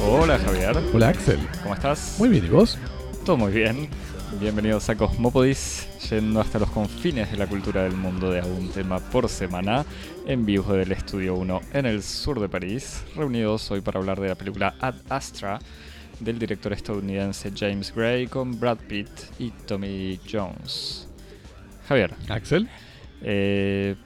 Hola Javier, Hola Axel. ¿cómo estás? Muy bien, ¿y vos? Todo muy bien. Bienvenidos a Cosmópodis, yendo hasta los confines de la cultura del mundo de a un tema por semana, en vivo del Estudio 1 en el sur de París, reunidos hoy para hablar de la película Ad Astra del director estadounidense James Gray con Brad Pitt y Tommy Jones. Javier, Axel. eh,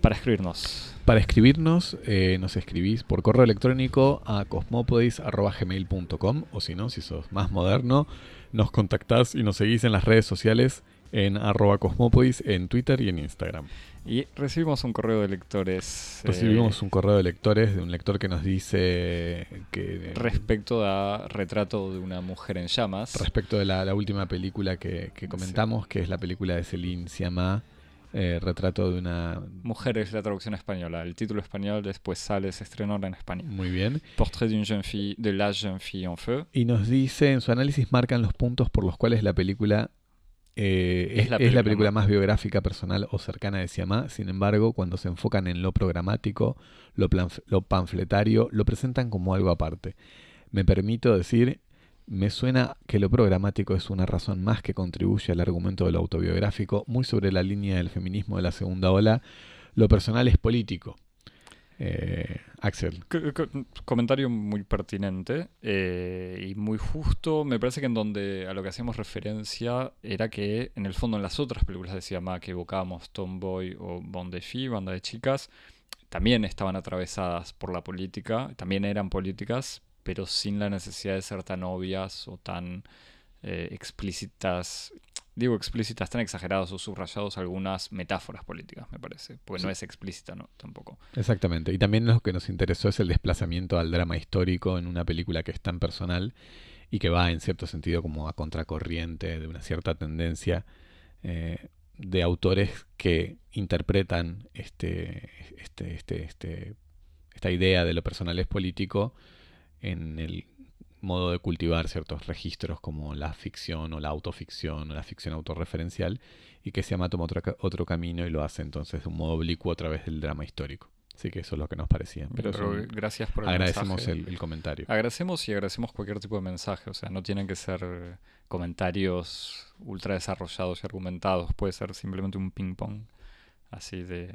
para escribirnos, Para escribirnos, eh, nos escribís por correo electrónico a cosmopodis.gmail.com o si no, si sos más moderno, nos contactás y nos seguís en las redes sociales en arroba cosmopodis en Twitter y en Instagram. Y recibimos un correo de lectores. eh, Recibimos un correo de lectores de un lector que nos dice que respecto a Retrato de una mujer en llamas. respecto de la, la última película que, que comentamos, que es la película de Celine Sciamma, eh, Retrato de una... Mujer es la traducción española. El título español después sale, se estrenó en España. Muy bien. Portrait d'une jeune fille, de la jeune fille en feu. Y nos dice, en su análisis marcan los puntos por los cuales la película eh, Es es, la es película la película más- biográfica, personal o cercana de Siamá. Sin embargo, cuando se enfocan en lo programático, lo, lo panfletario, lo presentan como algo aparte. Me permito decir, me suena que lo programático es una razón más que contribuye al argumento de lo autobiográfico, muy sobre la línea del feminismo de la segunda ola. Lo personal es político. Eh, Axel. Comentario muy pertinente eh, y muy justo. Me parece que en donde a lo que hacíamos referencia era que en el fondo en las otras películas de Siamá que evocábamos Tomboy o Bon de Fille, Banda de Chicas, también estaban atravesadas por la política, también eran políticas, pero sin la necesidad de ser tan obvias o tan eh, explícitas. Digo explícitas, tan exagerados o subrayados algunas metáforas políticas, me parece. Porque no es explícita, ¿no? Tampoco. Exactamente. Y también lo que nos interesó es el desplazamiento al drama histórico en una película que es tan personal y que va en cierto sentido como a contracorriente de una cierta tendencia eh, de autores que interpretan este, este, este, este, esta idea de lo personal es político en el modo de cultivar ciertos registros como la ficción o la autoficción o la ficción autorreferencial y que se toma otro, otro camino y lo hace entonces de un modo oblicuo a través del drama histórico. Así que eso es lo que nos parecía. Pero, gracias por el agradecemos mensaje. el, el comentario. Agradecemos y agradecemos cualquier tipo de mensaje. O sea, no tienen que ser comentarios ultra desarrollados y argumentados. Puede ser simplemente un ping-pong así de,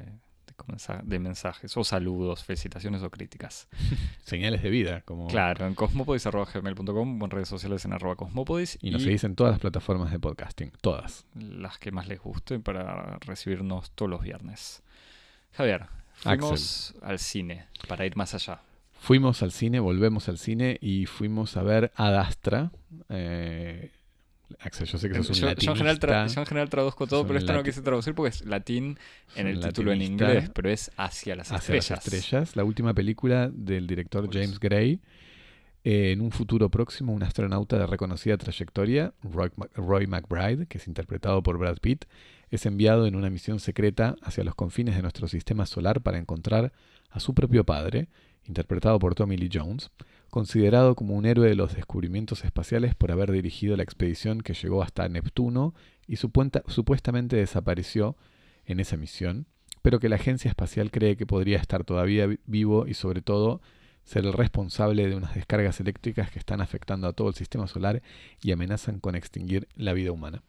de, mensajes. O saludos, felicitaciones o críticas. Señales de vida, como Claro, en cosmopodis.gmail.com o en redes sociales en arroba cosmopodis. y nos seguís en todas las plataformas de podcasting, todas. las que más les guste para recibirnos todos los viernes. Javier, fuimos al cine para ir más allá. Fuimos al cine, volvemos al cine y fuimos a ver Ad Astra. Eh, Axel, yo sé que sos un Yo, yo en general tra- yo en general traduzco todo, pero un esta no quise traducir porque es latín en el título en inglés, pero es hacia las hacia estrellas. las estrellas, la última película del director. James Gray. Eh, en un futuro próximo, un astronauta de reconocida trayectoria, Roy, Roy McBride, que es interpretado por Brad Pitt, es enviado en una misión secreta hacia los confines de nuestro sistema solar para encontrar a su propio padre, interpretado por Tommy Lee Jones, considerado como un héroe de los descubrimientos espaciales por haber dirigido la expedición que llegó hasta Neptuno y supuestamente desapareció en esa misión, pero que la agencia espacial cree que podría estar todavía vi- vivo y sobre todo ser el responsable de unas descargas eléctricas que están afectando a todo el sistema solar y amenazan con extinguir la vida humana.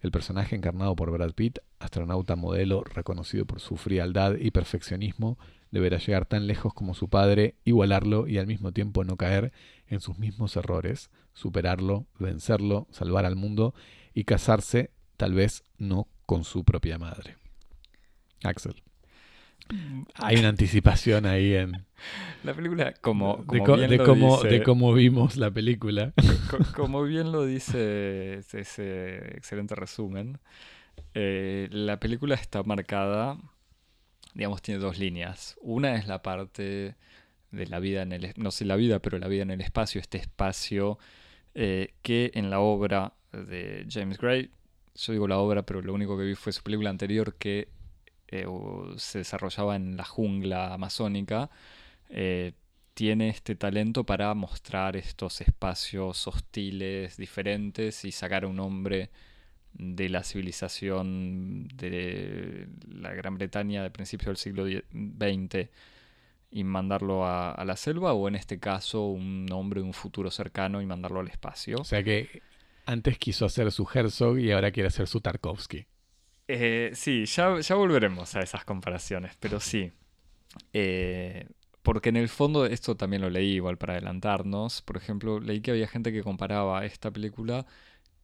El personaje encarnado por Brad Pitt, astronauta modelo reconocido por su frialdad y perfeccionismo, deberá llegar tan lejos como su padre, igualarlo y al mismo tiempo no caer en sus mismos errores, superarlo, vencerlo, salvar al mundo y casarse, tal vez no con su propia madre. Axel. Hay una anticipación ahí en La película, como, de, como co- bien de lo cómo, dice, de cómo vimos la película. co- como bien lo dice ese, ese excelente resumen, eh, la película está marcada, digamos, tiene dos líneas. Una es la parte de la vida en el, no sé la vida, pero la vida en el espacio, este espacio eh, que en la obra de James Gray, yo digo la obra, pero lo único que vi fue su película anterior que eh, se desarrollaba en la jungla amazónica, eh, tiene este talento para mostrar estos espacios hostiles, diferentes y sacar a un hombre de la civilización de la Gran Bretaña de principios del siglo XX y mandarlo a, a, la selva, o en este caso un hombre de un futuro cercano y mandarlo al espacio. O sea que antes quiso hacer su Herzog y ahora quiere hacer su Tarkovsky. Eh, sí, ya, ya, volveremos a esas comparaciones, pero sí. Eh, porque en el fondo, esto también lo leí igual para adelantarnos. Por ejemplo, leí que había gente que comparaba esta película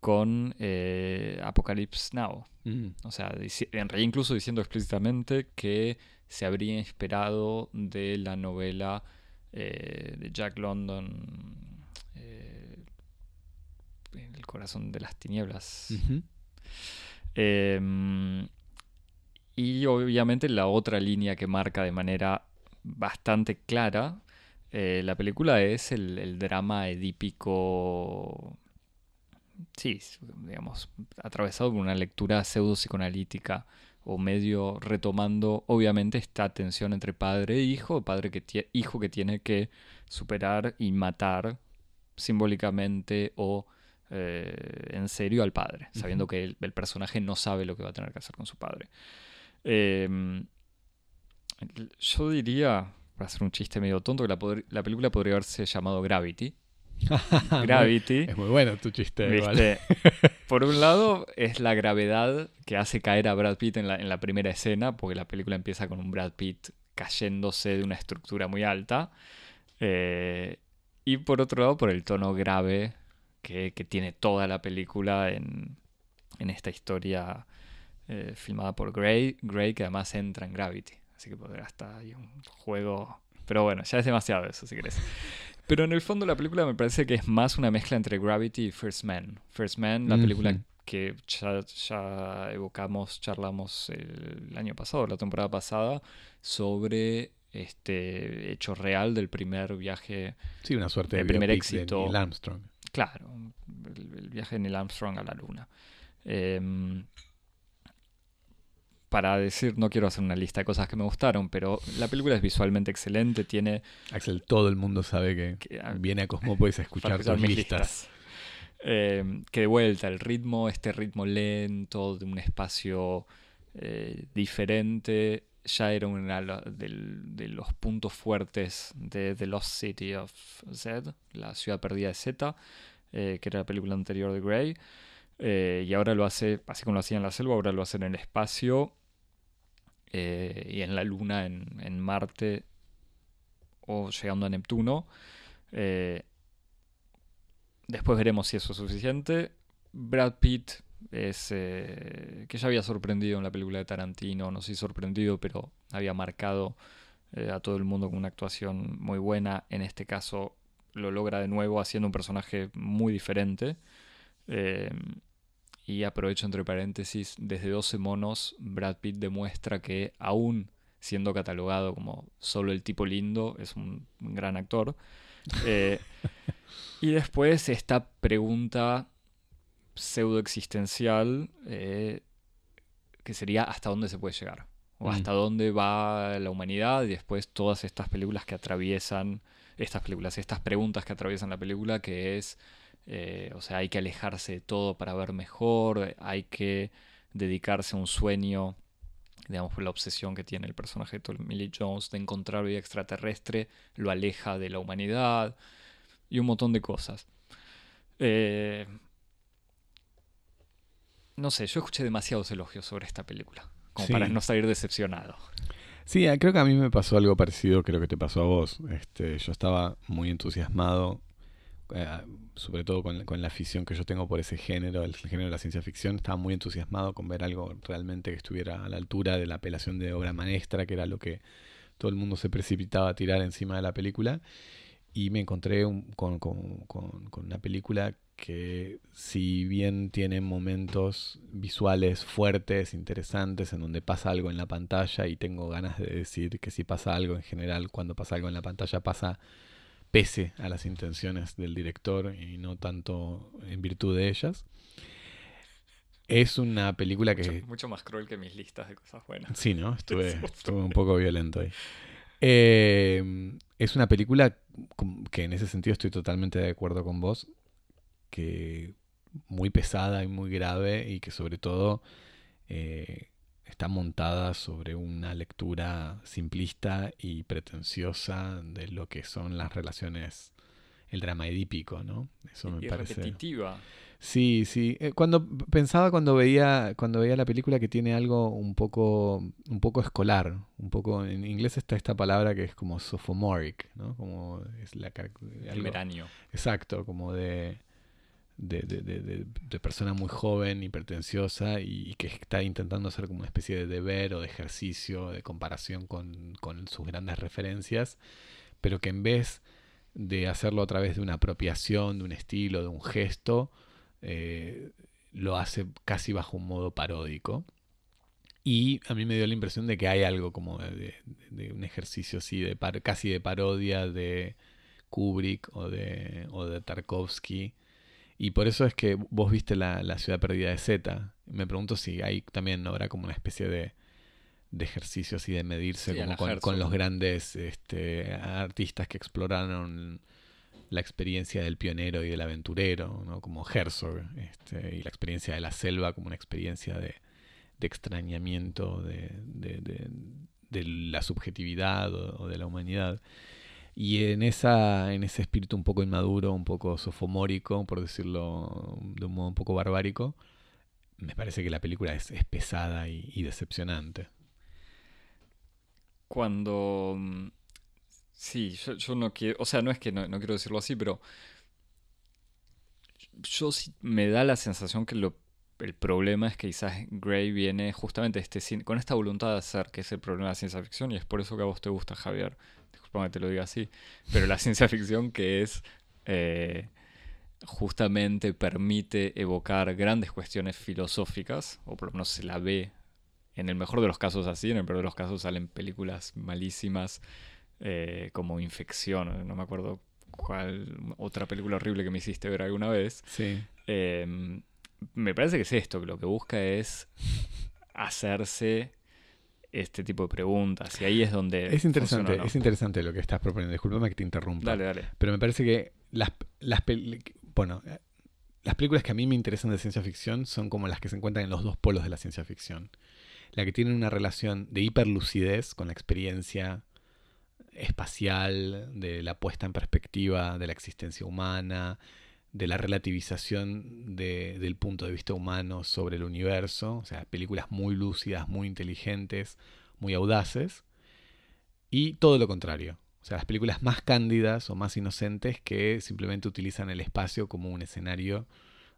con eh, Apocalypse Now. Mm. O sea, en realidad incluso diciendo explícitamente que se habría inspirado de la novela eh, de Jack London, eh, El corazón de las tinieblas. Em, y obviamente la otra línea que marca de manera bastante clara eh, la película es el, el drama edípico sí, digamos, atravesado por una lectura pseudo psicoanalítica o medio retomando, obviamente, esta tensión entre padre e hijo, padre que hijo que tiene que superar y matar simbólicamente o eh, en serio al padre, sabiendo que el, personaje no sabe lo que va a tener que hacer con su padre. Em, yo diría, para hacer un chiste medio tonto, que la, la película podría haberse llamado Gravity Gravity. Es muy bueno tu chiste. Por un lado, es la gravedad que hace caer a Brad Pitt en la, en la, primera escena, porque la película empieza con un Brad Pitt cayéndose de una estructura muy alta. Eh, y por otro lado, por el tono grave que, que tiene toda la película en, en esta historia eh, filmada por Gray, Gray, que además entra en Gravity. Así que podrá estar ahí un juego. Pero bueno, ya es demasiado eso, si querés. Pero en el fondo la película me parece que es más una mezcla entre Gravity y First Man. First Man, la película que ya, evocamos, charlamos el, año pasado, la temporada pasada, sobre este hecho real del primer viaje. Sí, una suerte de, primer éxito. De Neil Armstrong. Claro, el, viaje de Neil Armstrong a la Luna. Eh, para decir, no quiero hacer una lista de cosas que me gustaron, pero la película es visualmente excelente, tiene... Axel, todo el mundo sabe que, ah, viene a Cosmopolis a escuchar tus listas. Eh, que de vuelta, el ritmo, este ritmo lento, de un espacio eh, diferente, ya era uno de los puntos fuertes de The Lost City of Z, la ciudad perdida de Z, eh, que era la película anterior de Grey. y ahora lo hace, así como lo hacía en la selva, ahora lo hace en el espacio eh, y en la Luna, en, Marte o llegando a Neptuno. Eh, después veremos si eso es suficiente. Brad Pitt es eh, que ya había sorprendido en la película de Tarantino, no sé si sorprendido, pero había marcado a todo el mundo con una actuación muy buena. En este caso lo logra de nuevo haciendo un personaje muy diferente. Y aprovecho entre paréntesis, desde 12 monos, Brad Pitt demuestra que aún siendo catalogado como solo el tipo lindo, es un, gran actor. Eh, y después esta pregunta pseudo existencial, eh, que sería hasta dónde se puede llegar, o mm. hasta dónde va la humanidad, y después todas estas películas que atraviesan, estas películas, estas preguntas que atraviesan la película, que es eh, o sea, hay que alejarse de todo para ver mejor, hay que dedicarse a un sueño, digamos, por la obsesión que tiene el personaje de Lee Jones de encontrar vida extraterrestre, lo aleja de la humanidad y un montón de cosas. Eh, no sé, yo escuché demasiados elogios sobre esta película, como para no salir decepcionado. Sí, creo que a mí me pasó algo parecido, creo que te pasó a vos. Este, yo estaba muy entusiasmado eh, sobre todo con, con, la afición que yo tengo por ese género, el género de la ciencia ficción, estaba muy entusiasmado con ver algo realmente que estuviera a la altura de la apelación de obra maestra, que era lo que todo el mundo se precipitaba a tirar encima de la película. Y me encontré con, con, con, una película que si bien tiene momentos visuales fuertes, interesantes, en donde pasa algo en la pantalla y tengo ganas de decir que si pasa algo en general, cuando pasa algo en la pantalla pasa pese a las intenciones del director y no tanto en virtud de ellas. Es una película que... Mucho, más cruel que mis listas de cosas buenas. Sí, ¿no? Estuve, un poco violento ahí. Eh, es una película que en ese sentido estoy totalmente de acuerdo con vos, que muy pesada y muy grave y que sobre todo eh, está montada sobre una lectura simplista y pretenciosa de lo que son las relaciones, el drama edípico, ¿no? Eso me parece. Repetitiva. Sí, sí. Eh, cuando pensaba cuando veía cuando veía la película que tiene algo un poco un poco escolar, un poco en inglés está esta palabra que es como sophomoric, ¿no? Como es la el Exacto, como de de, de, de, persona muy joven y pretenciosa y, que está intentando hacer como una especie de deber o de ejercicio de comparación con, con sus grandes referencias, pero que en vez de hacerlo a través de una apropiación, de un estilo, de un gesto, eh, lo hace casi bajo un modo paródico. Y a mí me dio la impresión de que hay algo como de, un ejercicio así, de casi de parodia de Kubrick o de, o de Tarkovsky. Y por eso es que vos viste la, ciudad perdida de Z. Me pregunto si hay también habrá como una especie de, de ejercicio así de medirse con, con, los grandes este, artistas que exploraron la experiencia del pionero y del aventurero, ¿no? como Herzog, este, y la experiencia de la selva como una experiencia de, extrañamiento de, la subjetividad o, de la humanidad. Y en, esa, en ese espíritu un poco inmaduro, un poco sofomórico, por decirlo de un modo un poco barbárico, me parece que la película es, pesada y decepcionante. Cuando mm, Sí, yo, no quiero, o sea, no es que no, quiero decirlo así, pero yo sí me da la sensación que lo, el problema es que quizás Gray viene justamente este, con esta voluntad de hacer, que es el problema de la ciencia ficción, y es por eso que a vos te gusta, Javier. Disculpame que te lo diga así, pero la ciencia ficción que es eh, justamente permite evocar grandes cuestiones filosóficas, o por lo menos se la ve en el mejor de los casos así, en el peor de los casos salen películas malísimas eh, como Infección, no me acuerdo cuál otra película horrible que me hiciste ver alguna vez. Sí. Em, me parece que es esto, que lo que busca es hacerse este tipo de preguntas y ahí es donde es interesante es interesante lo que estás proponiendo. Discúlpame que te interrumpa. Dale dale. Pero me parece que las las bueno las películas que a mí me interesan de ciencia ficción son como las que se encuentran en los dos polos de la ciencia ficción. La que tienen una relación de hiperlucidez con la experiencia espacial, de la puesta en perspectiva de la existencia humana, de la relativización del punto de vista humano sobre el universo, o sea, películas muy lúcidas, muy inteligentes, muy audaces, y todo lo contrario, o sea, las películas más cándidas o más inocentes que simplemente utilizan el espacio como un escenario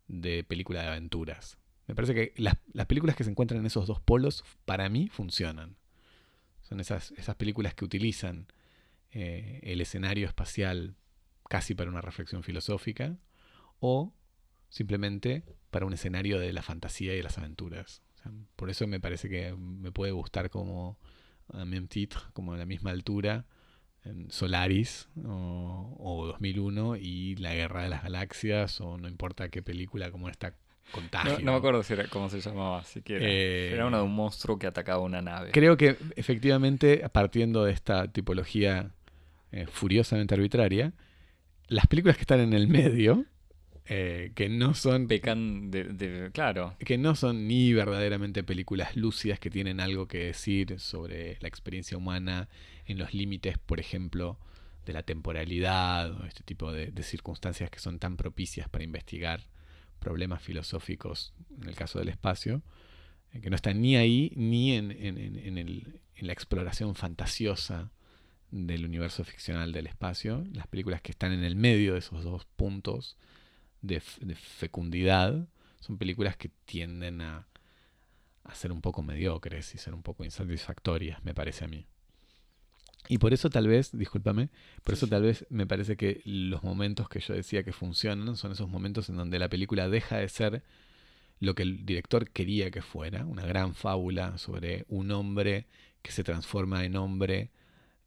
de película de aventuras. Me parece que las, las películas que se encuentran en esos dos polos, para mí, funcionan. Son esas, esas películas que utilizan eh, el escenario espacial casi para una reflexión filosófica o simplemente para un escenario de la fantasía y de las aventuras. por eso me parece que me puede gustar como a même titre, como a la misma altura, en Solaris o, 2001 y La Guerra de las Galaxias o no importa qué película como esta Contagio. No, me acuerdo si era, cómo se llamaba siquiera. Eh, era uno de un monstruo que atacaba una nave. Creo que efectivamente, partiendo de esta tipología eh, furiosamente arbitraria, las películas que están en el medio, eh, que no son... Pecan de, Claro. Que no son ni verdaderamente películas lúcidas que tienen algo que decir sobre la experiencia humana en los límites, por ejemplo, de la temporalidad o este tipo de, circunstancias que son tan propicias para investigar problemas filosóficos, en el caso del espacio, eh, que no están ni ahí ni en, en la exploración fantasiosa del universo ficcional del espacio, las películas que están en el medio de esos dos puntos de, fecundidad, son películas que tienden a, a, ser un poco mediocres y ser un poco insatisfactorias, me parece a mí. Y por eso tal vez, discúlpame, por eso tal vez me parece que los momentos que yo decía que funcionan son esos momentos en donde la película deja de ser lo que el director quería que fuera, una gran fábula sobre un hombre que se transforma en hombre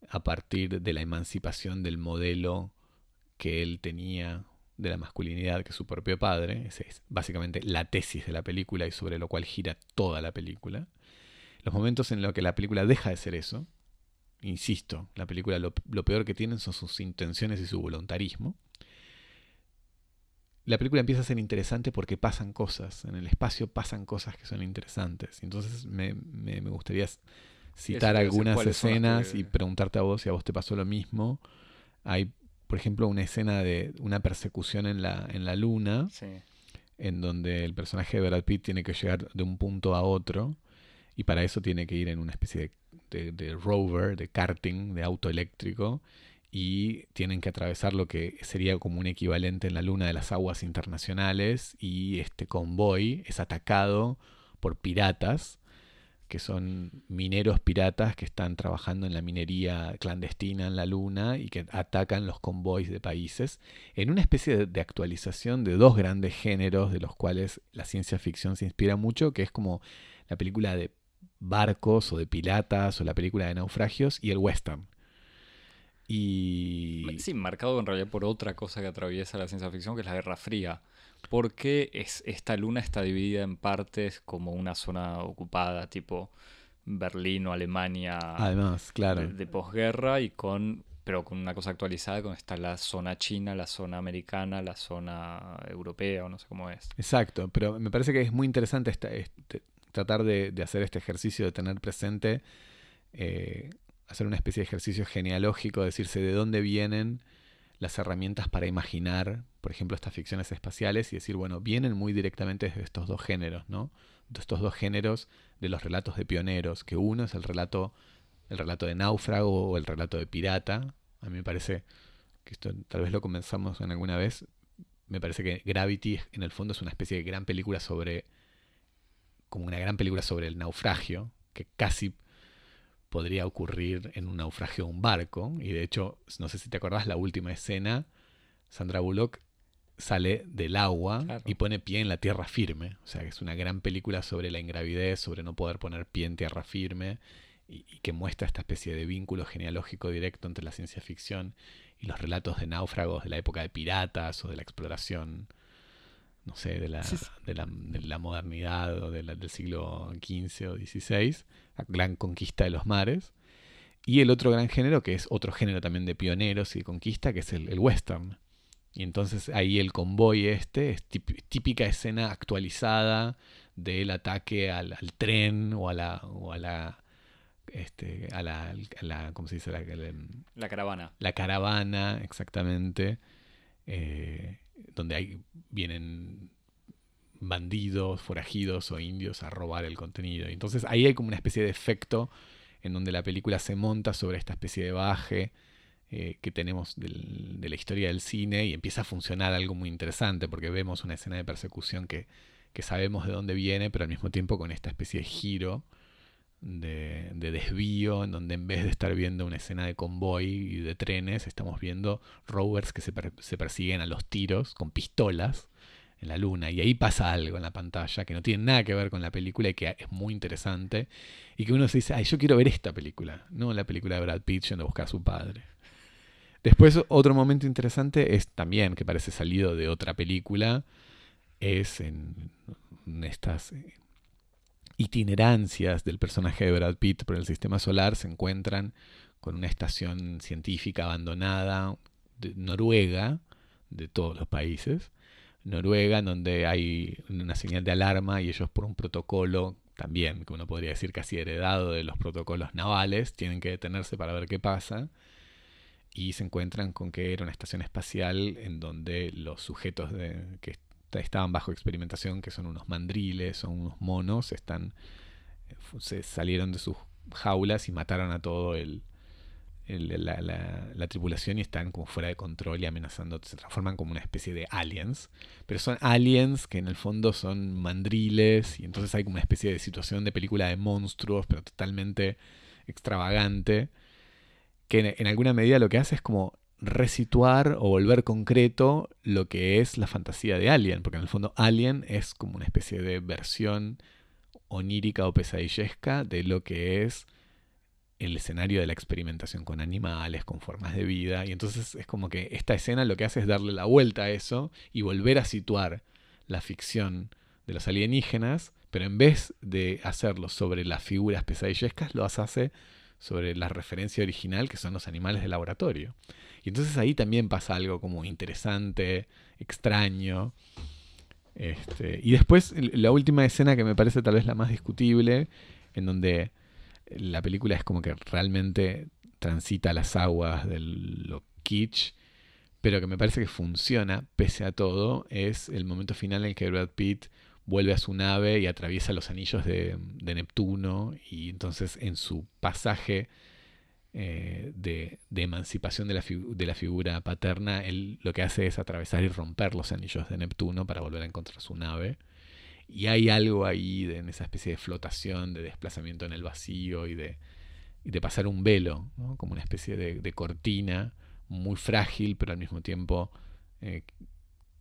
a partir de la emancipación del modelo que él tenía de la masculinidad que su propio padre. Esa es básicamente la tesis de la película y sobre lo cual gira toda la película. Los momentos en los que la película deja de ser eso, insisto, la película lo, peor que tienen son sus intenciones y su voluntarismo. la película empieza a ser interesante porque pasan cosas, en el espacio pasan cosas que son interesantes. Entonces me, me, me gustaría citar algunas escenas y preguntarte a vos si a vos te pasó lo mismo. Hay, por ejemplo, una escena de una persecución en la, en la luna, en donde el personaje de Brad Pitt tiene que llegar de un punto a otro y para eso tiene que ir en una especie de, de rover, de karting, de auto eléctrico y tienen que atravesar lo que sería como un equivalente en la luna de las aguas internacionales y este convoy es atacado por piratas que son mineros piratas que están trabajando en la minería clandestina en la luna y que atacan los convoys de países en una especie de, actualización de dos grandes géneros de los cuales la ciencia ficción se inspira mucho, que es como la película de barcos o de piratas o la película de naufragios y el western. Y... Sí, marcado en realidad por otra cosa que atraviesa la ciencia ficción, que es la Guerra Fría. Porque es, esta luna está dividida en partes como una zona ocupada, tipo Berlín o Alemania. Además, claro. De, posguerra y con pero con una cosa actualizada, con está la zona china, la zona americana, la zona europea, o no sé cómo es. Exacto, pero me parece que es muy interesante este, tratar de, hacer este ejercicio de tener presente eh, hacer una especie de ejercicio genealógico, decirse de dónde vienen las herramientas para imaginar, por ejemplo, estas ficciones espaciales y decir, bueno, vienen muy directamente de estos dos géneros, ¿no? De estos dos géneros de los relatos de pioneros, que uno es el relato, el relato de náufrago o el relato de pirata. A mí me parece que esto tal vez lo comenzamos en alguna vez. Me parece que Gravity en el fondo es una especie de gran película sobre, como una gran película sobre el naufragio, que casi podría ocurrir en un naufragio de un barco. Y de hecho, no sé si te acordás, la última escena, Sandra Bullock sale del agua y pone pie en la tierra firme. O sea, que es una gran película sobre la ingravidez, sobre no poder poner pie en tierra firme y, que muestra esta especie de vínculo genealógico directo entre la ciencia ficción y los relatos de náufragos de la época de piratas o de la exploración, no sé, de la, de la, modernidad o del siglo XV o XVI la gran conquista de los mares. Y el otro gran género, que es otro género también de pioneros y de conquista, que es el, western. Y entonces ahí el convoy este es típica escena actualizada del ataque al, tren o a la, o a la este, a la, ¿cómo se dice? La, la, caravana. La caravana, exactamente. Eh, donde hay, vienen bandidos, forajidos o indios a robar el contenido. Entonces ahí hay como una especie de efecto en donde la película se monta sobre esta especie de baje eh, que tenemos de la historia del cine y empieza a funcionar algo muy interesante porque vemos una escena de persecución que, sabemos de dónde viene, pero al mismo tiempo con esta especie de giro. De, desvío, en donde en vez de estar viendo una escena de convoy y de trenes, estamos viendo rovers que se, persiguen a los tiros con pistolas en la luna. Y ahí pasa algo en la pantalla que no tiene nada que ver con la película y que es muy interesante. Y que uno se dice, ay, yo quiero ver esta película, no la película de Brad Pitt yendo a buscar a su padre. Después, otro momento interesante es también, que parece salido de otra película, es en, estas eh, itinerancias del personaje de Brad Pitt por el sistema solar, se encuentran con una estación científica abandonada de Noruega, de todos los países, Noruega, en donde hay una señal de alarma y ellos por un protocolo también, que uno podría decir casi heredado de los protocolos navales, tienen que detenerse para ver qué pasa. Y se encuentran con que era una estación espacial en donde los sujetos de, que estaban bajo experimentación, que son unos mandriles, son unos monos, están, eh, se salieron de sus jaulas y mataron a todo el, la, tripulación y están como fuera de control y amenazando, se transforman como una especie de aliens, pero son aliens que en el fondo son mandriles y entonces hay como una especie de situación de película de monstruos, pero totalmente extravagante, que en, alguna medida lo que hace es como resituar o volver concreto lo que es la fantasía de Alien, porque en el fondo Alien es como una especie de versión onírica o pesadillesca de lo que es el escenario de la experimentación con animales, con formas de vida. Y entonces es como que esta escena lo que hace es darle la vuelta a eso y volver a situar la ficción de los alienígenas, pero en vez de hacerlo sobre las figuras pesadillescas, lo hace sobre la referencia original que son los animales de laboratorio. Y entonces ahí también pasa algo como interesante, extraño. Este, y después la última escena que me parece tal vez la más discutible, en donde la película es como que realmente transita las aguas de lo kitsch, pero que me parece que funciona pese a todo, es el momento final en que Brad Pitt vuelve a su nave y atraviesa los anillos de, Neptuno y entonces en su pasaje eh, de, emancipación de la, de figura paterna, él lo que hace es atravesar y romper los anillos de Neptuno para volver a encontrar su nave. Y hay algo ahí en esa especie de flotación, de desplazamiento en el vacío y de, de pasar un velo, como una especie de, cortina muy frágil, pero al mismo tiempo eh,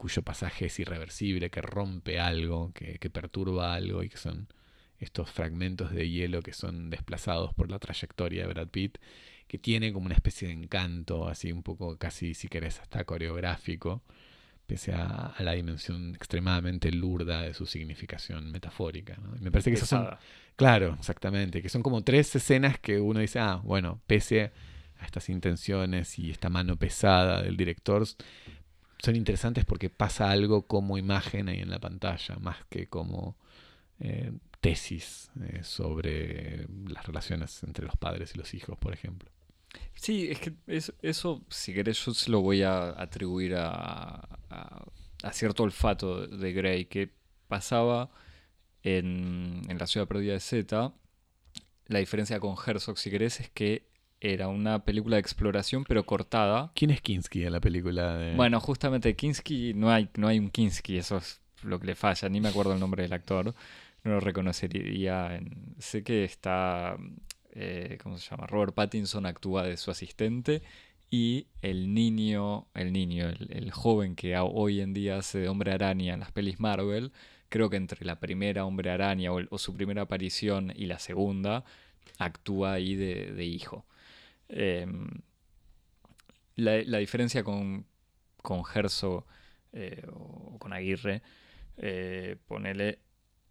cuyo pasaje es irreversible, que rompe algo, que, perturba algo y que son estos fragmentos de hielo que son desplazados por la trayectoria de Brad Pitt, que tiene como una especie de encanto, así un poco casi, si querés, hasta coreográfico, pese a, la dimensión extremadamente lurda de su significación metafórica. me parece que esas son, claro, exactamente, que son como tres escenas que uno dice, ah, bueno, pese a estas intenciones y esta mano pesada del director, son interesantes porque pasa algo como imagen ahí en la pantalla, más que como eh, tesis eh, sobre las relaciones entre los padres y los hijos, por ejemplo. Sí, es que eso, si querés, yo se lo voy a atribuir a, a, cierto olfato de Grey que pasaba en, en La ciudad perdida de Z. La diferencia con Herzog, si querés, es que era una película de exploración, pero cortada. ¿Quién es Kinski en la película? De... Bueno, justamente Kinski, no hay, no hay un Kinski, eso es lo que le falla, ni me acuerdo el nombre del actor, no lo reconocería. sé que está, eh, ¿cómo se llama? Robert Pattinson actúa de su asistente y el niño, el niño, el, joven que hoy en día hace de hombre araña en las pelis Marvel, creo que entre la primera hombre araña o, su primera aparición y la segunda, actúa ahí de hijo. Em, la, diferencia con, con eh, o con Aguirre, eh, ponele,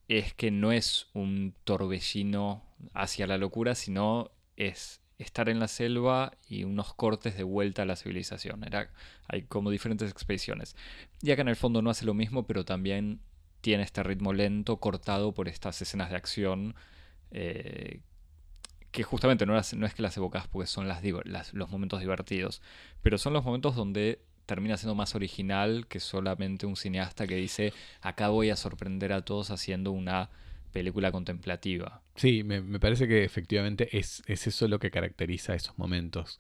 es que no es un torbellino hacia la locura, sino es estar en la selva y unos cortes de vuelta a la civilización. Era, hay como diferentes expediciones. Ya que en el fondo no hace lo mismo, pero también tiene este ritmo lento cortado por estas escenas de acción eh, que justamente no, no es que las evocas porque son las, los momentos divertidos, pero son los momentos donde termina siendo más original que solamente un cineasta que dice, acá voy a sorprender a todos haciendo una película contemplativa. Sí, me, parece que efectivamente es, es, eso lo que caracteriza esos momentos.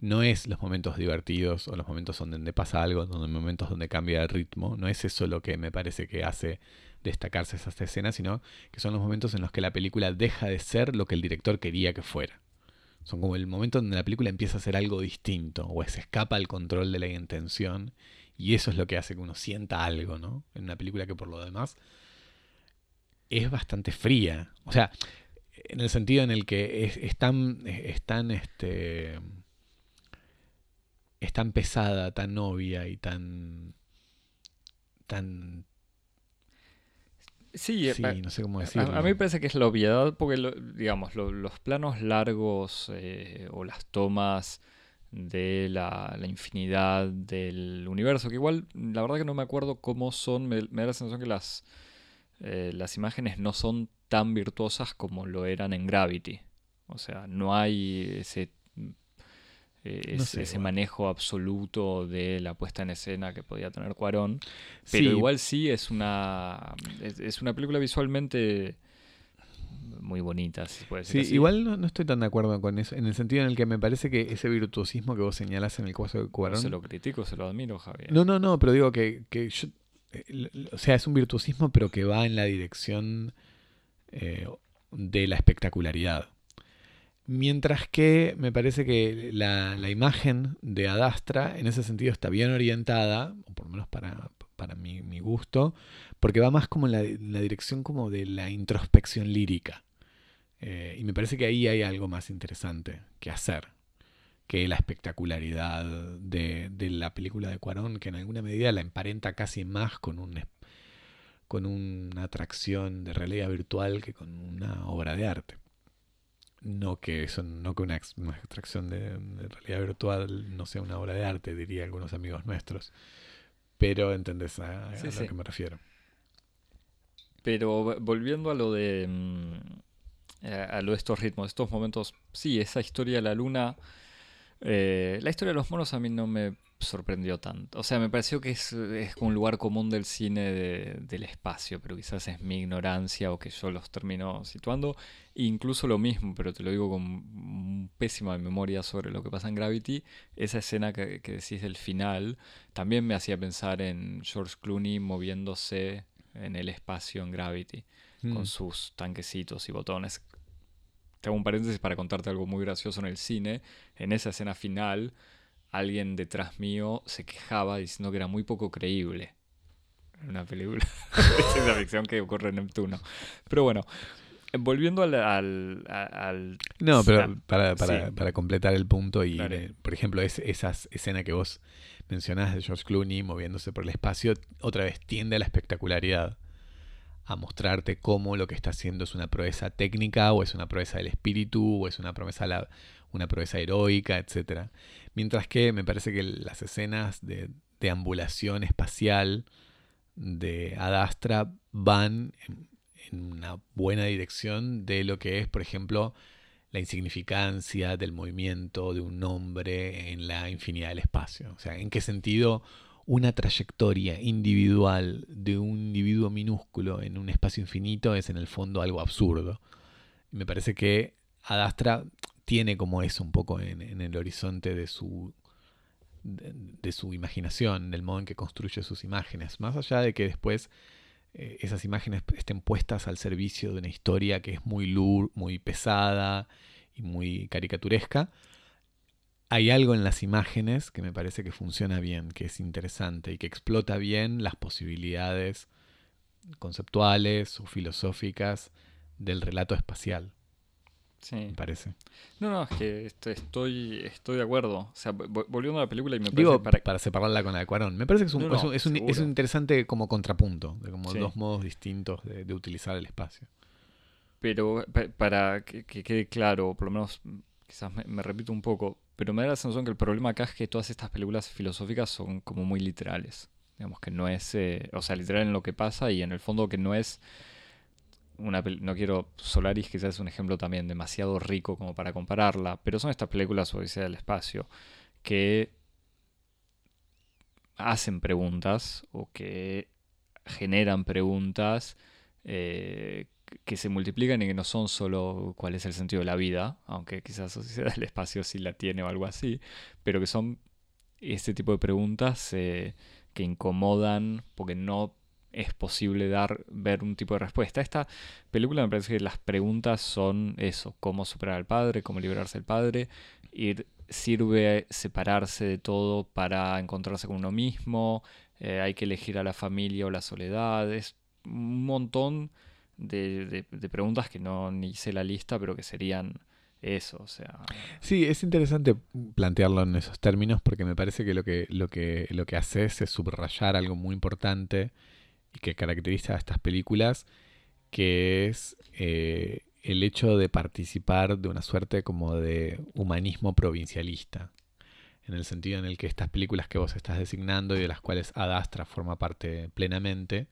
No es los momentos divertidos o los momentos donde pasa algo, donde momentos donde cambia el ritmo, no es eso lo que me parece que hace destacarse esas escenas, sino que son los momentos en los que la película deja de ser lo que el director quería que fuera. Son como el momento donde la película empieza a ser algo distinto, o se escapa al control de la intención, y eso es lo que hace que uno sienta algo, ¿no? En una película que por lo demás es bastante fría. O sea, en el sentido en el que es, tan, es tan, este, es tan pesada, tan obvia y tan, tan Sí, no sé cómo decirlo. A, mí me parece que es la obviedad porque, digamos, los planos largos eh, o las tomas de la, infinidad del universo, que igual la verdad que no me acuerdo cómo son, me, da la sensación que las, eh, las imágenes no son tan virtuosas como lo eran en Gravity. O sea, no hay ese eh, ese manejo absoluto de la puesta en escena que podía tener Cuarón. Pero igual sí es una, es, una película visualmente muy bonita, si puede decir sí, igual no, estoy tan de acuerdo con eso, en el sentido en el que me parece que ese virtuosismo que vos señalás en el caso de Cuarón... se lo critico, se lo admiro, Javier. No, no, no, pero digo que, que yo... Eh, o sea, es un virtuosismo, pero que va en la dirección eh, de la espectacularidad. Mientras que me parece que la, imagen de Adastra en ese sentido está bien orientada, o por lo menos para, mi, gusto, porque va más como en la, dirección como de la introspección lírica. Eh, y me parece que ahí hay algo más interesante que hacer que la espectacularidad de, la película de Cuarón, que en alguna medida la emparenta casi más con, un, con una atracción de realidad virtual que con una obra de arte. No que eso, no que una, extracción de, realidad virtual no sea una obra de arte, diría algunos amigos nuestros. Pero entendés a, lo que me refiero. Pero volviendo a lo de mm, a lo de estos ritmos, estos momentos, sí, esa historia de la luna, eh, la historia de los monos a mí no me sorprendió tanto. O sea, me pareció que es, un lugar común del cine del espacio, pero quizás es mi ignorancia o que yo los termino situando. incluso lo mismo, pero te lo digo con pésima memoria sobre lo que pasa en Gravity, esa escena que, decís del final también me hacía pensar en George Clooney moviéndose en el espacio en Gravity, con mm. sus tanquecitos y botones. Tengo un paréntesis para contarte algo muy gracioso en el cine. En esa escena final alguien detrás mío se quejaba diciendo que era muy poco creíble. Una película de ciencia ficción que ocurre en Neptuno. Pero bueno, volviendo al... al, no, pero para, para, para, completar el punto y, por ejemplo, es, esa escena que vos mencionás de George Clooney moviéndose por el espacio, otra vez tiende a la espectacularidad a mostrarte cómo lo que está haciendo es una proeza técnica o es una proeza del espíritu o es una promesa la, una proeza heroica, etc. Mientras que me parece que las escenas de deambulación espacial de Adastra van en, una buena dirección de lo que es, por ejemplo, la insignificancia del movimiento de un hombre en la infinidad del espacio. O sea, en qué sentido una trayectoria individual de un individuo minúsculo en un espacio infinito es en el fondo algo absurdo. me parece que Adastra tiene como eso un poco en, el horizonte de su, de, su imaginación, del modo en que construye sus imágenes. Más allá de que después eh, esas imágenes estén puestas al servicio de una historia que es muy, lur, muy pesada y muy caricaturesca, hay algo en las imágenes que me parece que funciona bien, que es interesante y que explota bien las posibilidades conceptuales o filosóficas del relato espacial. Sí. Me parece. No, no, es que estoy, estoy de acuerdo. O sea, volviendo a la película y me Digo, parece para... separarla con la de Cuarón. Me parece que es un, es, un, es, un, interesante como contrapunto, de como dos modos distintos de, utilizar el espacio. Pero para que, quede claro, por lo menos quizás me, repito un poco, pero me da la sensación que el problema acá es que todas estas películas filosóficas son como muy literales. Digamos que no es, eh, o sea, literal en lo que pasa y en el fondo que no es no quiero Solaris quizás es un ejemplo también demasiado rico como para compararla, pero son estas películas Odisea del espacio que hacen preguntas o que generan preguntas eh, que se multiplican y que no son solo cuál es el sentido de la vida, aunque quizás Odisea del espacio sí la tiene o algo así, pero que son este tipo de preguntas eh, que incomodan porque no es posible dar, ver un tipo de respuesta. Esta película me parece que las preguntas son eso, cómo superar al padre, cómo liberarse del padre, ir, sirve separarse de todo para encontrarse con uno mismo, eh, hay que elegir a la familia o la soledad, es un montón de, preguntas que no ni hice la lista, pero que serían eso, o sea. Sí, es interesante plantearlo en esos términos porque me parece que lo que, lo que, lo que haces es subrayar algo muy importante y que caracteriza a estas películas, que es eh, el hecho de participar de una suerte como de humanismo provincialista, en el sentido en el que estas películas que vos estás designando y de las cuales Adastra forma parte plenamente,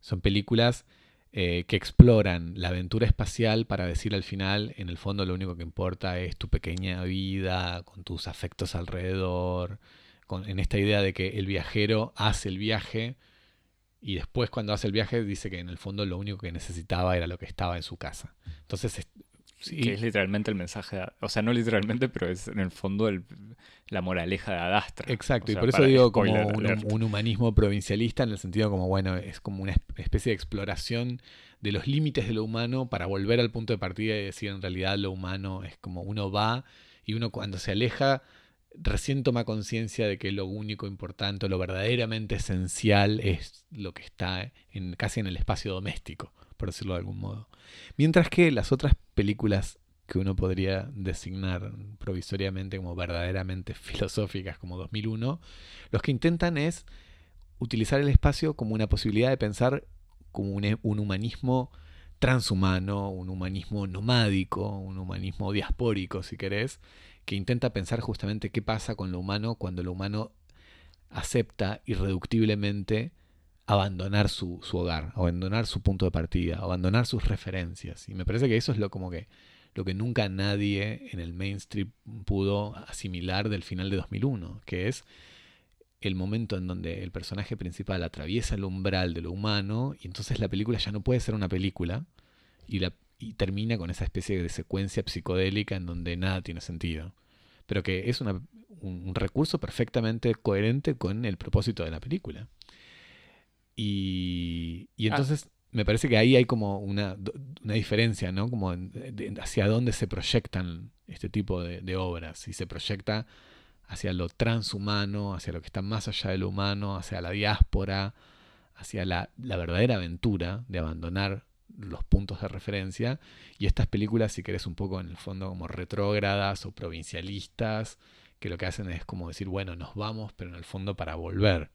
son películas eh, que exploran la aventura espacial para decir al final, en el fondo lo único que importa es tu pequeña vida, con tus afectos alrededor, con, en esta idea de que el viajero hace el viaje y después cuando hace el viaje dice que en el fondo lo único que necesitaba era lo que estaba en su casa. Entonces... Que es literalmente el mensaje, o sea, no literalmente, pero es en el fondo la moraleja de Adastra. Exacto, y por eso digo como un, humanismo provincialista en el sentido como, bueno, es como una especie de exploración de los límites de lo humano para volver al punto de partida y decir en realidad lo humano es como uno va y uno cuando se aleja recién toma conciencia de que lo único importante, lo verdaderamente esencial es lo que está en, casi en el espacio doméstico, por decirlo de algún modo. Mientras que las otras películas que uno podría designar provisoriamente como verdaderamente filosóficas, como 2001, los que intentan es utilizar el espacio como una posibilidad de pensar como un, un humanismo transhumano, un humanismo nomádico, un humanismo diaspórico, si querés, que intenta pensar justamente qué pasa con lo humano cuando lo humano acepta irreductiblemente abandonar su, hogar, abandonar su punto de partida, abandonar sus referencias. Y me parece que eso es lo como que lo que nunca nadie en el mainstream pudo asimilar del final de 2001, que es el momento en donde el personaje principal atraviesa el umbral de lo humano y entonces la película ya no puede ser una película y, la, y termina con esa especie de secuencia psicodélica en donde nada tiene sentido. Pero que es un, recurso perfectamente coherente con el propósito de la película. Y, y ah. entonces me parece que ahí hay como una, una diferencia, ¿no? Como hacia dónde se proyectan este tipo de, de obras. Si se proyecta hacia lo transhumano, hacia lo que está más allá de lo humano, hacia la diáspora, hacia la, verdadera aventura de abandonar los puntos de referencia. Y estas películas, si querés, un poco en el fondo como retrógradas o provincialistas, que lo que hacen es como decir, bueno, nos vamos, pero en el fondo para volver.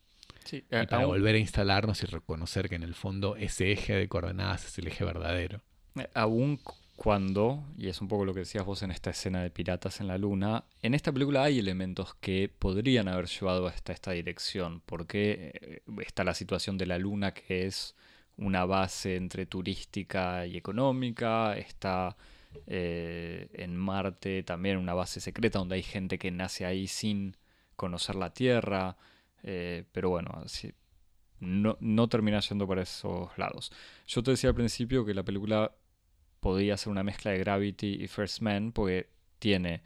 y eh, para volver a instalarnos y reconocer que en el fondo ese eje de coordenadas es el eje verdadero. Eh, aún cuando, y es un poco lo que decías vos en esta escena de Piratas en la Luna, en esta película hay elementos que podrían haber llevado hasta esta dirección, porque eh, está la situación de la Luna que es una base entre turística y económica, está eh, en Marte también una base secreta donde hay gente que nace ahí sin conocer la Tierra, eh, pero bueno, no, no termina yendo por esos lados. Yo te decía al principio que la película podía ser una mezcla de Gravity y First Man, porque tiene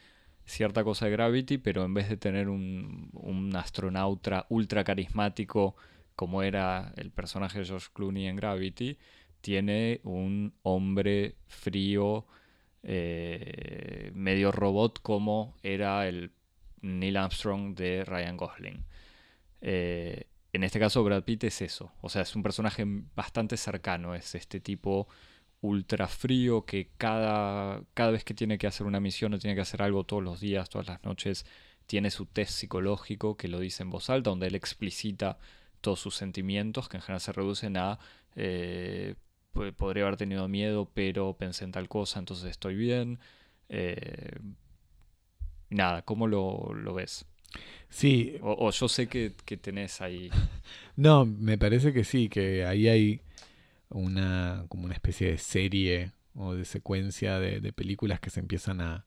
cierta cosa de Gravity, pero en vez de tener un, un astronauta ultra carismático como era el personaje de George Clooney en Gravity, tiene un hombre frío, eh, medio robot como era el Neil Armstrong de Ryan Gosling. Eh, en este caso Brad Pitt es eso, o sea, es un personaje bastante cercano, es este tipo ultra frío que cada, cada vez que tiene que hacer una misión o tiene que hacer algo todos los días, todas las noches, tiene su test psicológico que lo dice en voz alta, donde él explicita todos sus sentimientos, que en general se reducen a eh, podría haber tenido miedo, pero pensé en tal cosa, entonces estoy bien. Eh, nada, ¿cómo lo, ves? Sí. O, yo sé que, que tenés ahí. No, me parece que sí, que ahí hay una, como una especie de serie o de secuencia de, películas que se empiezan a,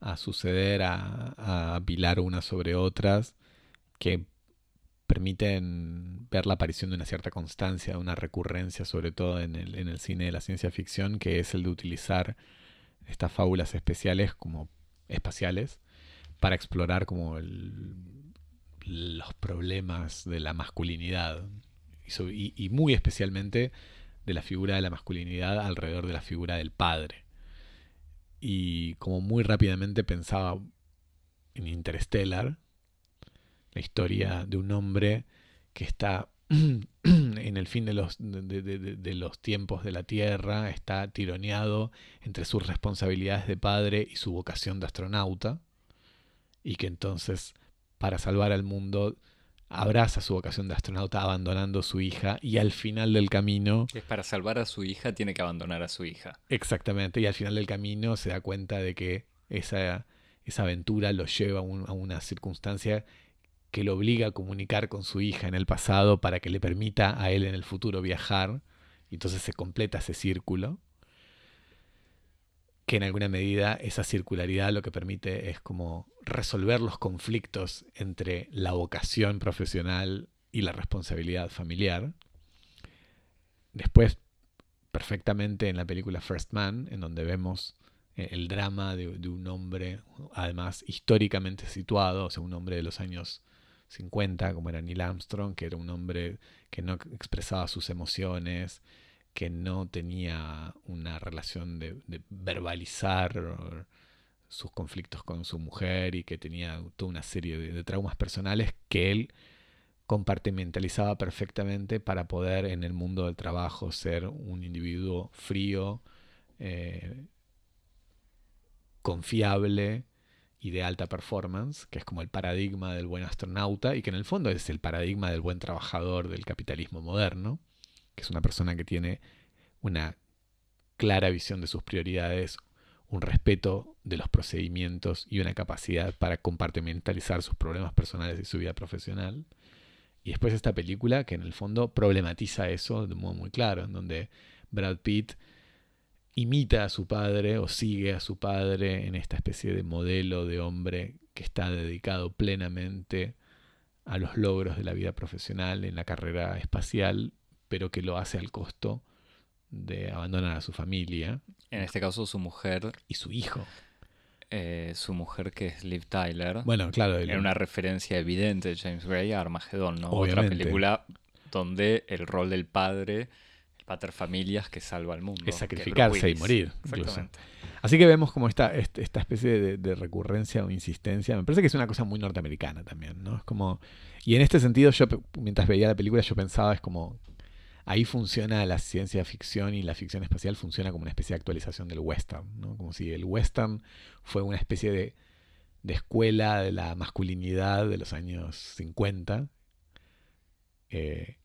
a suceder, a, a apilar unas sobre otras, que permiten ver la aparición de una cierta constancia, una recurrencia, sobre todo en el, en el cine de la ciencia ficción, que es el de utilizar estas fábulas especiales como espaciales para explorar como los problemas de la masculinidad y, muy especialmente de la figura de la masculinidad alrededor de la figura del padre. Y como muy rápidamente pensaba en Interstellar, la historia de un hombre que está en el fin de los, de, los tiempos de la Tierra, está tironeado entre sus responsabilidades de padre y su vocación de astronauta, y que entonces, para salvar al mundo, abraza su vocación de astronauta abandonando a su hija y al final del camino... Es para salvar a su hija tiene que abandonar a su hija. Exactamente, y al final del camino se da cuenta de que esa, esa aventura lo lleva a, una circunstancia que lo obliga a comunicar con su hija en el pasado para que le permita a él en el futuro viajar. Y entonces se completa ese círculo que en alguna medida esa circularidad lo que permite es como resolver los conflictos entre la vocación profesional y la responsabilidad familiar. Después, perfectamente en la película First Man, en donde vemos eh, el drama de, un hombre, además históricamente situado, o sea, un hombre de los años 50, como era Neil Armstrong, que era un hombre que no expresaba sus emociones, que no tenía una relación de, verbalizar sus conflictos con su mujer y que tenía toda una serie de, traumas personales que él compartimentalizaba perfectamente para poder en el mundo del trabajo ser un individuo frío, eh, confiable y de alta performance, que es como el paradigma del buen astronauta y que en el fondo es el paradigma del buen trabajador del capitalismo moderno que es una persona que tiene una clara visión de sus prioridades, un respeto de los procedimientos y una capacidad para compartimentalizar sus problemas personales y su vida profesional. Y después esta película que en el fondo problematiza eso de modo muy claro, en donde Brad Pitt imita a su padre o sigue a su padre en esta especie de modelo de hombre que está dedicado plenamente a los logros de la vida profesional en la carrera espacial, pero que lo hace al costo de abandonar a su familia. En este caso su mujer. Y su hijo. Eh, su mujer que es Liv Tyler. Bueno, claro. Era una referencia evidente de James Gray a Armagedón, ¿no? Otra película donde el rol del padre, el pater familias que salva al mundo. Es sacrificarse y morir. Exactamente. Así que vemos como esta, esta especie de, de, recurrencia o insistencia. Me parece que es una cosa muy norteamericana también, ¿no? Es como. Y en este sentido, yo mientras veía la película, yo pensaba, es como ahí funciona la ciencia ficción y la ficción espacial funciona como una especie de actualización del western, ¿no? Como si el western fue una especie de, escuela de la masculinidad de los años 50. Eh,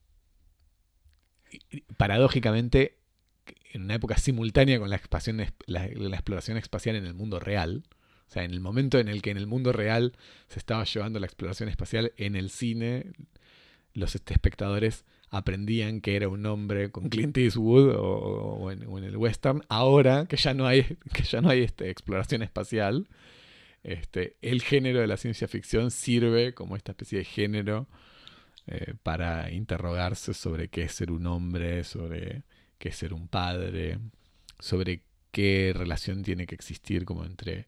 paradójicamente, en una época simultánea con la, la, exploración espacial en el mundo real, o sea, en el momento en el que en el mundo real se estaba llevando la exploración espacial en el cine, los espectadores aprendían que era un hombre con Clint Eastwood o, en, el western. Ahora que ya no hay, que ya no hay este, exploración espacial, este, el género de la ciencia ficción sirve como esta especie de género eh, para interrogarse sobre qué es ser un hombre, sobre qué es ser un padre, sobre qué relación tiene que existir como entre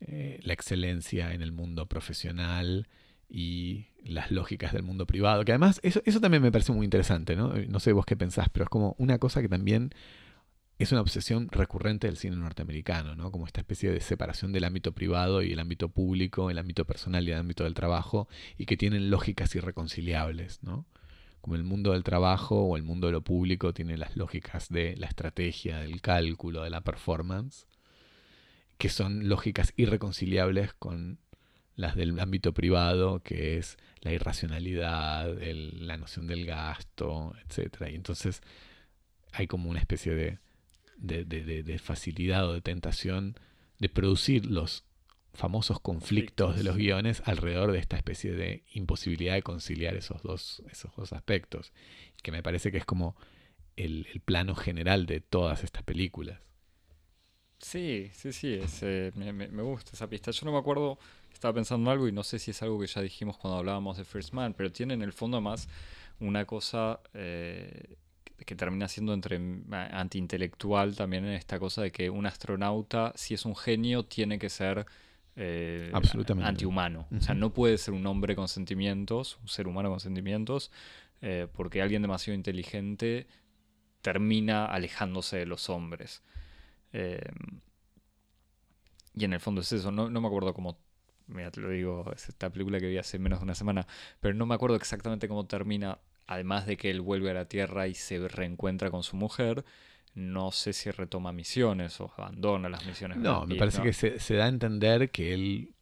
eh, la excelencia en el mundo profesional y las lógicas del mundo privado, que además eso, eso también me parece muy interesante, ¿no? No sé vos qué pensás, pero es como una cosa que también es una obsesión recurrente del cine norteamericano, ¿no? Como esta especie de separación del ámbito privado y el ámbito público, el ámbito personal y el ámbito del trabajo, y que tienen lógicas irreconciliables, ¿no? Como el mundo del trabajo o el mundo de lo público tiene las lógicas de la estrategia, del cálculo, de la performance, que son lógicas irreconciliables con las del ámbito privado, que es la irracionalidad, la noción del gasto, etc. Y entonces hay como una especie de, de, facilidad o de tentación de producir los famosos conflictos de los guiones alrededor de esta especie de imposibilidad de conciliar esos dos, esos dos aspectos, que me parece que es como el, plano general de todas estas películas. Sí, sí, sí, eh, me, me, gusta esa pista. Yo no me acuerdo estaba pensando en algo y no sé si es algo que ya dijimos cuando hablábamos de First Man, pero tiene en el fondo más una cosa eh, que termina siendo entre antiintelectual también en esta cosa de que un astronauta, si es un genio, tiene que ser eh, antihumano. O sea, no puede ser un hombre con sentimientos, un ser humano con sentimientos, eh, porque alguien demasiado inteligente termina alejándose de los hombres. y en el fondo es eso, no, no me acuerdo cómo mira, te lo digo, es esta película que vi hace menos de una semana, pero no me acuerdo exactamente cómo termina, además de que él vuelve a la Tierra y se reencuentra con su mujer. No sé si retoma misiones o abandona las misiones. No, me parece que se, da a entender que él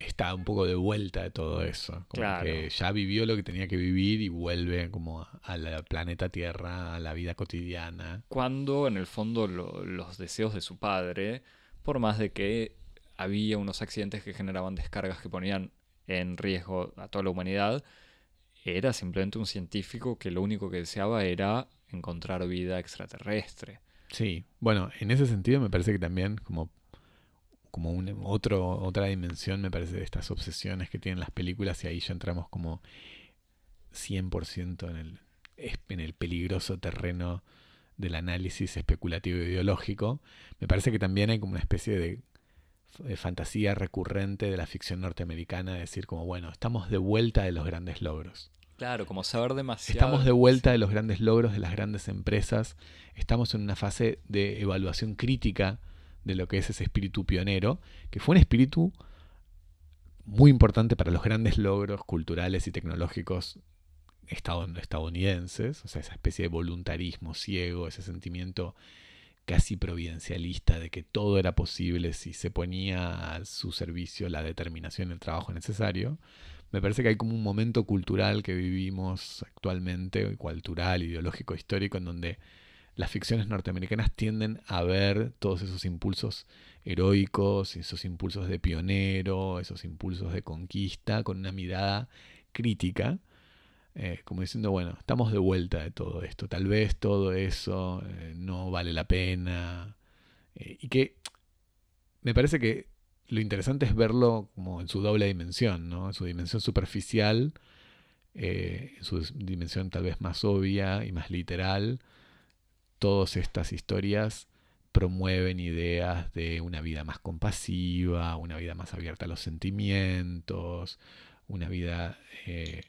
está un poco de vuelta de todo eso. Como que ya vivió lo que tenía que vivir y vuelve como al planeta Tierra, a la vida cotidiana. Cuando en el fondo los deseos de su padre, por más de que había unos accidentes que generaban descargas que ponían en riesgo a toda la humanidad, era simplemente un científico que lo único que deseaba era encontrar vida extraterrestre. Sí, bueno, en ese sentido me parece que también como, como un, otro, otra dimensión me parece de estas obsesiones que tienen las películas y ahí ya entramos como 100% en el, en el peligroso terreno del análisis especulativo e ideológico, me parece que también hay como una especie de fantasía recurrente de la ficción norteamericana, decir como, bueno, estamos de vuelta de los grandes logros. Claro, como saber demasiado. Estamos de vuelta de los grandes logros de las grandes empresas, estamos en una fase de evaluación crítica de lo que es ese espíritu pionero, que fue un espíritu muy importante para los grandes logros culturales y tecnológicos estadounidenses, o sea, esa especie de voluntarismo ciego, ese sentimiento casi providencialista de que todo era posible si se ponía a su servicio la determinación y el trabajo necesario. Me parece que hay como un momento cultural que vivimos actualmente, cultural, ideológico, histórico, en donde las ficciones norteamericanas tienden a ver todos esos impulsos heroicos, esos impulsos de pionero, esos impulsos de conquista, con una mirada crítica, eh, como diciendo, bueno, estamos de vuelta de todo esto, tal vez todo eso eh, no vale la pena, eh, y que me parece que lo interesante es verlo como en su doble dimensión, ¿no? en su dimensión superficial, en su dimensión tal vez más obvia y más literal, todas estas historias promueven ideas de una vida más compasiva, una vida más abierta a los sentimientos, una vida eh,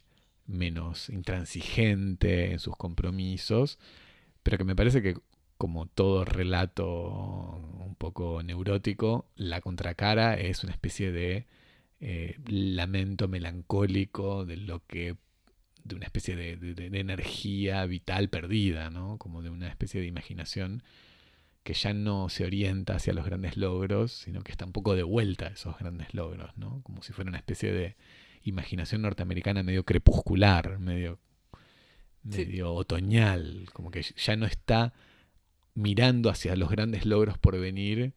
menos intransigente en sus compromisos, pero que me parece que como todo relato un poco neurótico, la contracara es una especie de eh, lamento melancólico de lo que de una especie de, de, energía vital perdida, ¿no? como de una especie de imaginación que ya no se orienta hacia los grandes logros, sino que está un poco de vuelta a esos grandes logros, ¿no? como si fuera una especie de imaginación norteamericana medio crepuscular, medio, medio otoñal, como que ya no está mirando hacia los grandes logros por venir,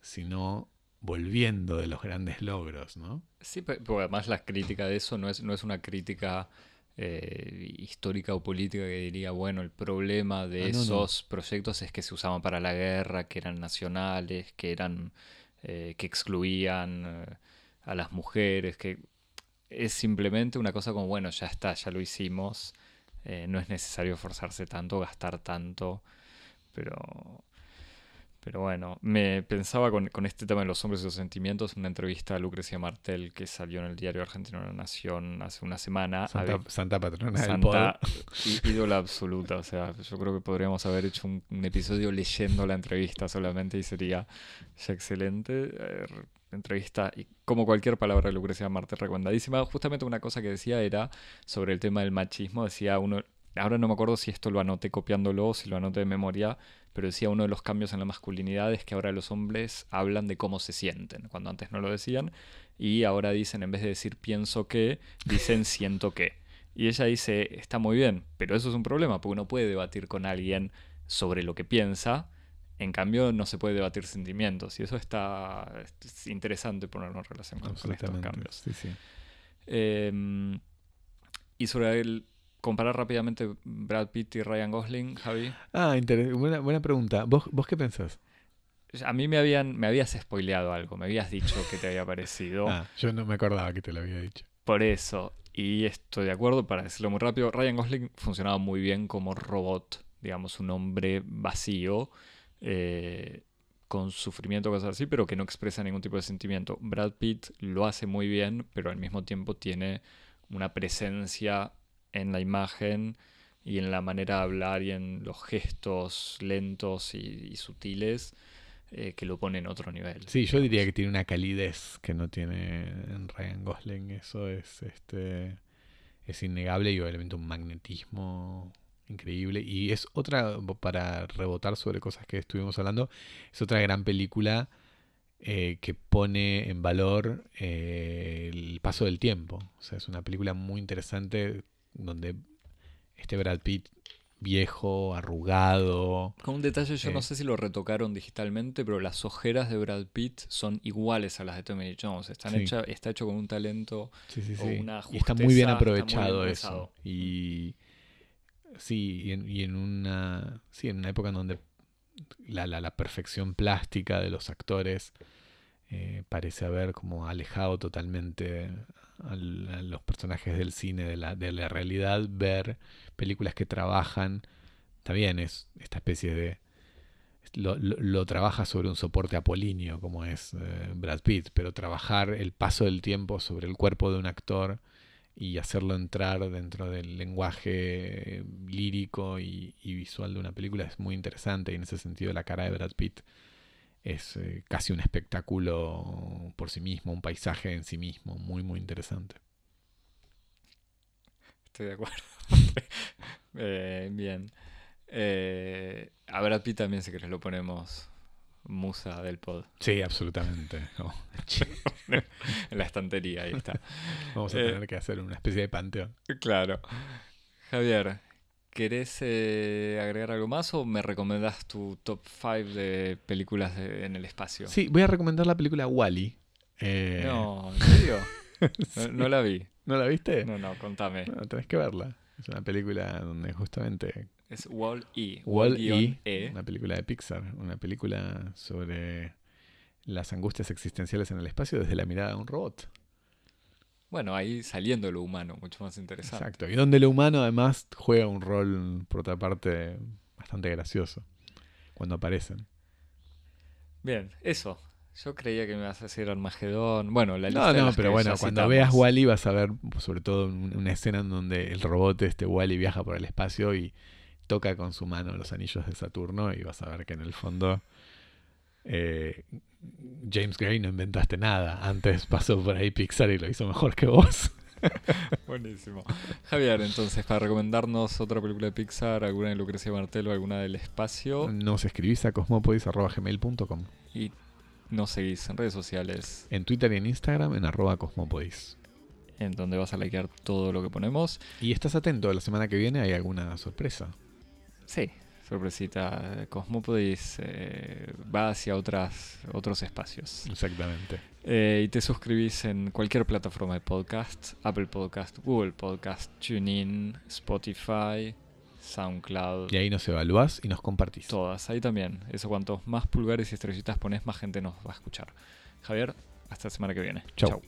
sino volviendo de los grandes logros, ¿no? Sí, pero además la crítica de eso no es, no es una crítica eh, histórica o política que diría, bueno, el problema de ah, esos proyectos es que se usaban para la guerra, que eran nacionales, que eran eh, que excluían eh, a las mujeres, que es simplemente una cosa como, bueno, ya está, ya lo hicimos, no es necesario forzarse tanto, gastar tanto, pero pero bueno, me pensaba con, este tema de los hombres y los sentimientos, una entrevista a Lucrecia Martel que salió en el diario argentino La Nación hace una semana. Santa, patrona Santa ídola absoluta. O sea, yo creo que podríamos haber hecho un, episodio leyendo la entrevista solamente y sería ya excelente. Entrevista y como cualquier palabra de Lucrecia Martel recomendadísima. Justamente una cosa que decía era sobre el tema del machismo. Decía uno, ahora no me acuerdo si esto lo anoté copiándolo o si lo anoté de memoria, pero decía uno de los cambios en la masculinidad es que ahora los hombres hablan de cómo se sienten, cuando antes no lo decían, y ahora dicen, en vez de decir pienso que, dicen siento que. Y ella dice, está muy bien, pero eso es un problema, porque uno puede debatir con alguien sobre lo que piensa, en cambio no se puede debatir sentimientos, y eso está interesante ponerlo en relación con, estos cambios. Em, y sobre el comparar rápidamente Brad Pitt y Ryan Gosling, Javi. Ah, buena, buena pregunta. ¿Vos, ¿Vos qué pensás? A mí me habían me habías spoileado algo, me habías dicho que te había parecido. Ah, yo no me acordaba que te lo había dicho. Por eso, y estoy de acuerdo, para decirlo muy rápido, Ryan Gosling funcionaba muy bien como robot, digamos, un hombre vacío, eh, con sufrimiento, cosas así, pero que no expresa ningún tipo de sentimiento. Brad Pitt lo hace muy bien, pero al mismo tiempo tiene una presencia en la imagen y en la manera de hablar y en los gestos lentos y, sutiles eh, que lo pone en otro nivel. Sí, yo diría que tiene una calidez que no tiene en Ryan Gosling. Eso es este es innegable y obviamente un magnetismo increíble. Y es otra, para rebotar sobre cosas que estuvimos hablando, es otra gran película eh, que pone en valor eh, el paso del tiempo. O sea, es una película muy interesante donde este Brad Pitt viejo, arrugado. Con un detalle, yo no eh, sé si lo retocaron digitalmente, pero las ojeras de Brad Pitt son iguales a las de Tommy Jones. Están está hecho con un talento o una Y está muy bien aprovechado eso. Y sí, y en, una, sí, en una época en donde la, la, perfección plástica de los actores eh, parece haber como alejado totalmente a los personajes del cine, de la, de la realidad, ver películas que trabajan, también es esta especie de... Lo, lo, trabaja sobre un soporte apolíneo como es eh, Brad Pitt, pero trabajar el paso del tiempo sobre el cuerpo de un actor y hacerlo entrar dentro del lenguaje lírico y, y, visual de una película es muy interesante y en ese sentido la cara de Brad Pitt es eh, casi un espectáculo por sí mismo, un paisaje en sí mismo, muy, muy interesante. Estoy de acuerdo. Eh, bien. Eh, a Brad Pitt también, si querés, lo ponemos musa del pod. Sí, absolutamente. en la estantería, ahí está. Vamos a tener que hacer una especie de panteón. Claro. Javier, ¿querés eh, agregar algo más o me recomendás tu top 5 de películas de- en el espacio? Sí, voy a recomendar la película Wally. Eh, No, ¿en serio? No, no la vi. ¿No la viste? No, no, contame. No, tenés que verla. Es una película donde justamente Es Wall-E. Wall-E, E. una película de Pixar, una película sobre las angustias existenciales en el espacio desde la mirada de un robot. Bueno, ahí saliendo de lo humano, mucho más interesante. Exacto. Y donde lo humano además juega un rol, por otra parte, bastante gracioso cuando aparecen. Bien, eso. Yo creía que me ibas a decir Armagedón. Bueno, la lista No, de no, las pero bueno, cuando citamos. veas Wally vas a ver sobre todo un- una escena en donde el robot este Wally viaja por el espacio y toca con su mano los anillos de Saturno y vas a ver que en el fondo eh, James Gray no inventaste nada. Antes pasó por ahí Pixar y lo hizo mejor que vos. Buenísimo. Javier, entonces, para recomendarnos otra película de Pixar, alguna de Lucrecia Martel o alguna del espacio, Nos escribís a cosmopodis.gmail.com y nos seguís en redes sociales, En Twitter y en Instagram en arroba cosmopodis. en donde vas a likear todo lo que ponemos. Y estás atento, la semana que viene hay alguna sorpresa. Sí, sorpresita. Cosmopodis eh, va hacia otras, otros espacios. Exactamente. Eh, y te suscribís en cualquier plataforma de podcast, Apple Podcast, Google Podcast, TuneIn, Spotify, SoundCloud, Y ahí nos evaluás y nos compartís. todas. Ahí también. Eso cuantos más pulgares y estrellitas pones, más gente nos va a escuchar. Javier, hasta la semana que viene. Chau.